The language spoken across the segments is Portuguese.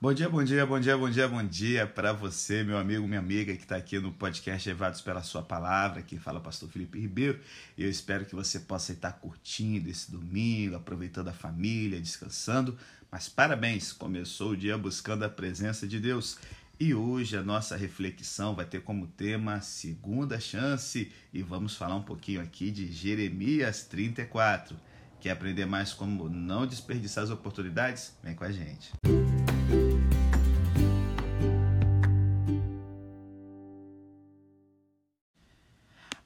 Bom dia, bom dia, bom dia, bom dia, bom dia para você, meu amigo, minha amiga que está aqui no podcast Levados pela Sua Palavra, que fala o pastor Felipe Ribeiro. Eu espero que você possa estar curtindo esse domingo, aproveitando a família, descansando. Mas parabéns, começou o dia buscando a presença de Deus. E hoje a nossa reflexão vai ter como tema Segunda Chance e vamos falar um pouquinho aqui de Jeremias 34. Quer aprender mais como não desperdiçar as oportunidades? Vem com a gente.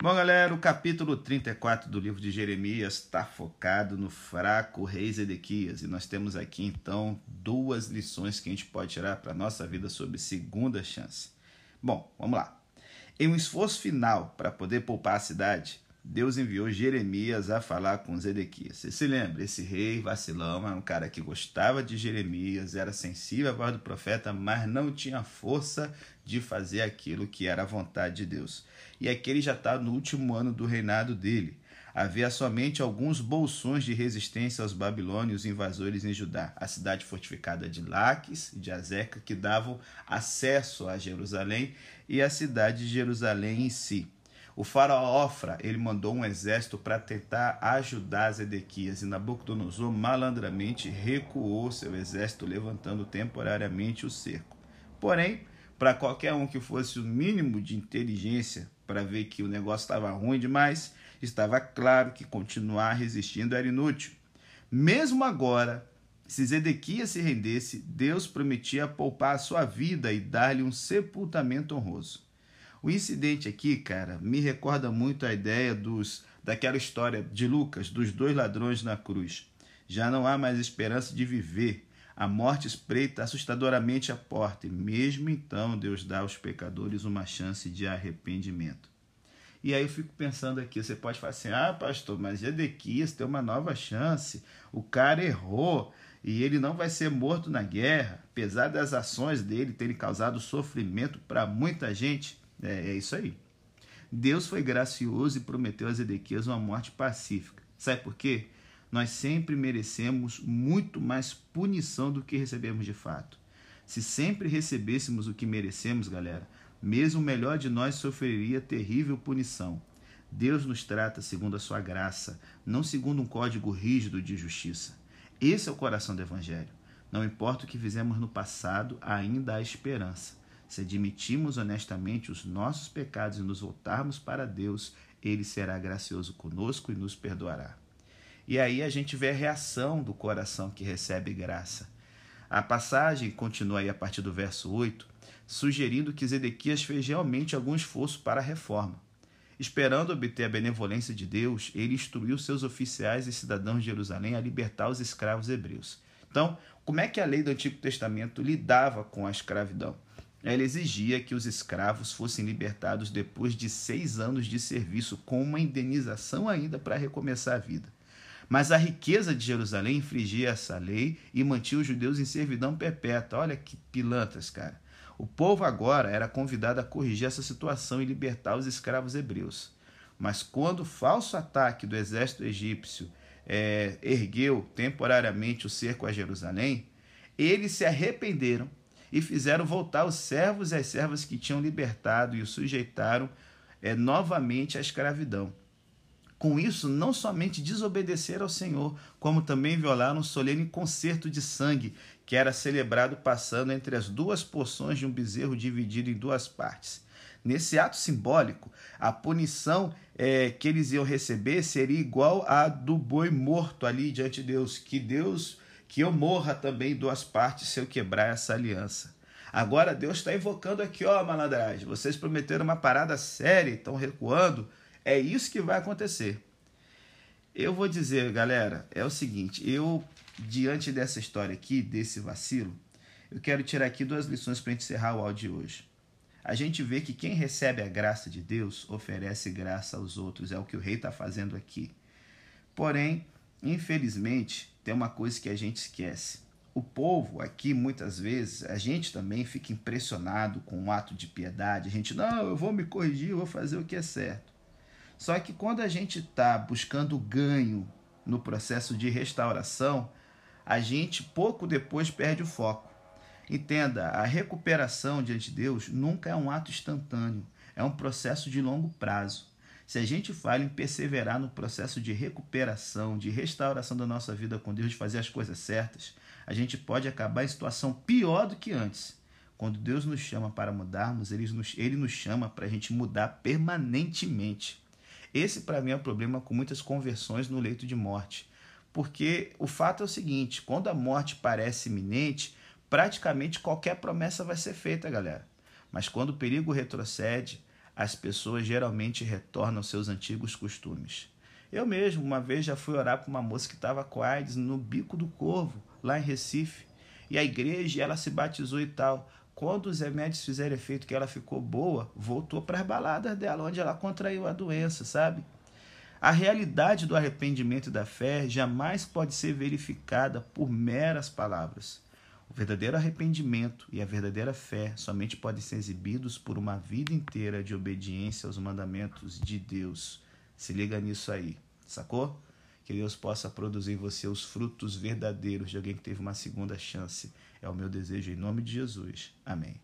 Bom, galera, o capítulo 34 do livro de Jeremias está focado no fraco rei Zedequias. E nós temos aqui, então, duas lições que a gente pode tirar para a nossa vida sobre segunda chance. Bom, vamos lá. Em um esforço final para poder poupar a cidade, Deus enviou Jeremias a falar com Zedequias. Você se lembra? Esse rei vacilão era um cara que gostava de Jeremias, era sensível à voz do profeta, mas não tinha força de fazer aquilo que era a vontade de Deus. E aqui ele já está no último ano do reinado dele. Havia somente alguns bolsões de resistência aos babilônios invasores em Judá, a cidade fortificada de Laques e de Azeca, que davam acesso a Jerusalém, e a cidade de Jerusalém em si. O faraó Ofra, ele mandou um exército para tentar ajudar Zedequias e Nabucodonosor malandramente recuou seu exército, levantando temporariamente o cerco. Porém, para qualquer um que fosse o mínimo de inteligência para ver que o negócio estava ruim demais, estava claro que continuar resistindo era inútil. Mesmo agora, se Zedequias se rendesse, Deus prometia poupar a sua vida e dar-lhe um sepultamento honroso. O incidente aqui, cara, me recorda muito a ideia dos daquela história de Lucas, dos dois ladrões na cruz. Já não há mais esperança de viver. A morte espreita assustadoramente a porta, e mesmo então Deus dá aos pecadores uma chance de arrependimento. E aí eu fico pensando aqui, você pode falar assim, ah, pastor, mas Edequias tem uma nova chance, o cara errou e ele não vai ser morto na guerra, apesar das ações dele terem causado sofrimento para muita gente. É, é isso aí. Deus foi gracioso e prometeu a Zedequias uma morte pacífica. Sabe por quê? Nós sempre merecemos muito mais punição do que recebemos de fato. Se sempre recebêssemos o que merecemos, galera, mesmo o melhor de nós sofreria terrível punição. Deus nos trata segundo a sua graça, não segundo um código rígido de justiça. Esse é o coração do Evangelho. Não importa o que fizemos no passado, ainda há esperança. Se admitirmos honestamente os nossos pecados e nos voltarmos para Deus, Ele será gracioso conosco e nos perdoará. E aí a gente vê a reação do coração que recebe graça. A passagem continua aí a partir do verso 8, sugerindo que Zedequias fez realmente algum esforço para a reforma. Esperando obter a benevolência de Deus, ele instruiu seus oficiais e cidadãos de Jerusalém a libertar os escravos hebreus. Então, como é que a lei do Antigo Testamento lidava com a escravidão? Ela exigia que os escravos fossem libertados depois de seis anos de serviço, com uma indenização ainda para recomeçar a vida. Mas a riqueza de Jerusalém infringia essa lei e mantinha os judeus em servidão perpétua. Olha que pilantras, cara. O povo agora era convidado a corrigir essa situação e libertar os escravos hebreus. Mas quando o falso ataque do exército egípcio é, ergueu temporariamente o cerco a Jerusalém, eles se arrependeram e fizeram voltar os servos e as servas que tinham libertado e os sujeitaram é, novamente à escravidão. Com isso, não somente desobedeceram ao Senhor, como também violaram um solene concerto de sangue, que era celebrado passando entre as duas porções de um bezerro dividido em duas partes. Nesse ato simbólico, a punição é, que eles iam receber seria igual à do boi morto ali diante de Deus, que Deus que eu morra também duas partes se eu quebrar essa aliança. Agora Deus está invocando aqui, ó, malandragem. Vocês prometeram uma parada séria, estão recuando. É isso que vai acontecer. Eu vou dizer, galera, é o seguinte: eu, diante dessa história aqui, desse vacilo, eu quero tirar aqui duas lições para encerrar o áudio de hoje. A gente vê que quem recebe a graça de Deus oferece graça aos outros, é o que o rei está fazendo aqui. Porém, infelizmente, tem uma coisa que a gente esquece. O povo aqui, muitas vezes, a gente também fica impressionado com um ato de piedade. A gente, não, eu vou me corrigir, eu vou fazer o que é certo. Só que quando a gente está buscando ganho no processo de restauração, a gente pouco depois perde o foco. Entenda, a recuperação diante de Deus nunca é um ato instantâneo, é um processo de longo prazo. Se a gente falha em perseverar no processo de recuperação, de restauração da nossa vida com Deus, de fazer as coisas certas, a gente pode acabar em situação pior do que antes. Quando Deus nos chama para mudarmos, Ele nos, ele nos chama para a gente mudar permanentemente. Esse, para mim, é o problema com muitas conversões no leito de morte. Porque o fato é o seguinte: quando a morte parece iminente, praticamente qualquer promessa vai ser feita, galera. Mas quando o perigo retrocede, as pessoas geralmente retornam aos seus antigos costumes. Eu mesmo, uma vez, já fui orar para uma moça que estava com AIDS no Bico do Corvo, lá em Recife. E a igreja, ela se batizou e tal. Quando os remédios fizeram efeito que ela ficou boa, voltou para as baladas dela, onde ela contraiu a doença, sabe? A realidade do arrependimento e da fé jamais pode ser verificada por meras palavras. O verdadeiro arrependimento e a verdadeira fé somente podem ser exibidos por uma vida inteira de obediência aos mandamentos de Deus. Se liga nisso aí, sacou? Que Deus possa produzir em você os frutos verdadeiros de alguém que teve uma segunda chance. É o meu desejo em nome de Jesus. Amém.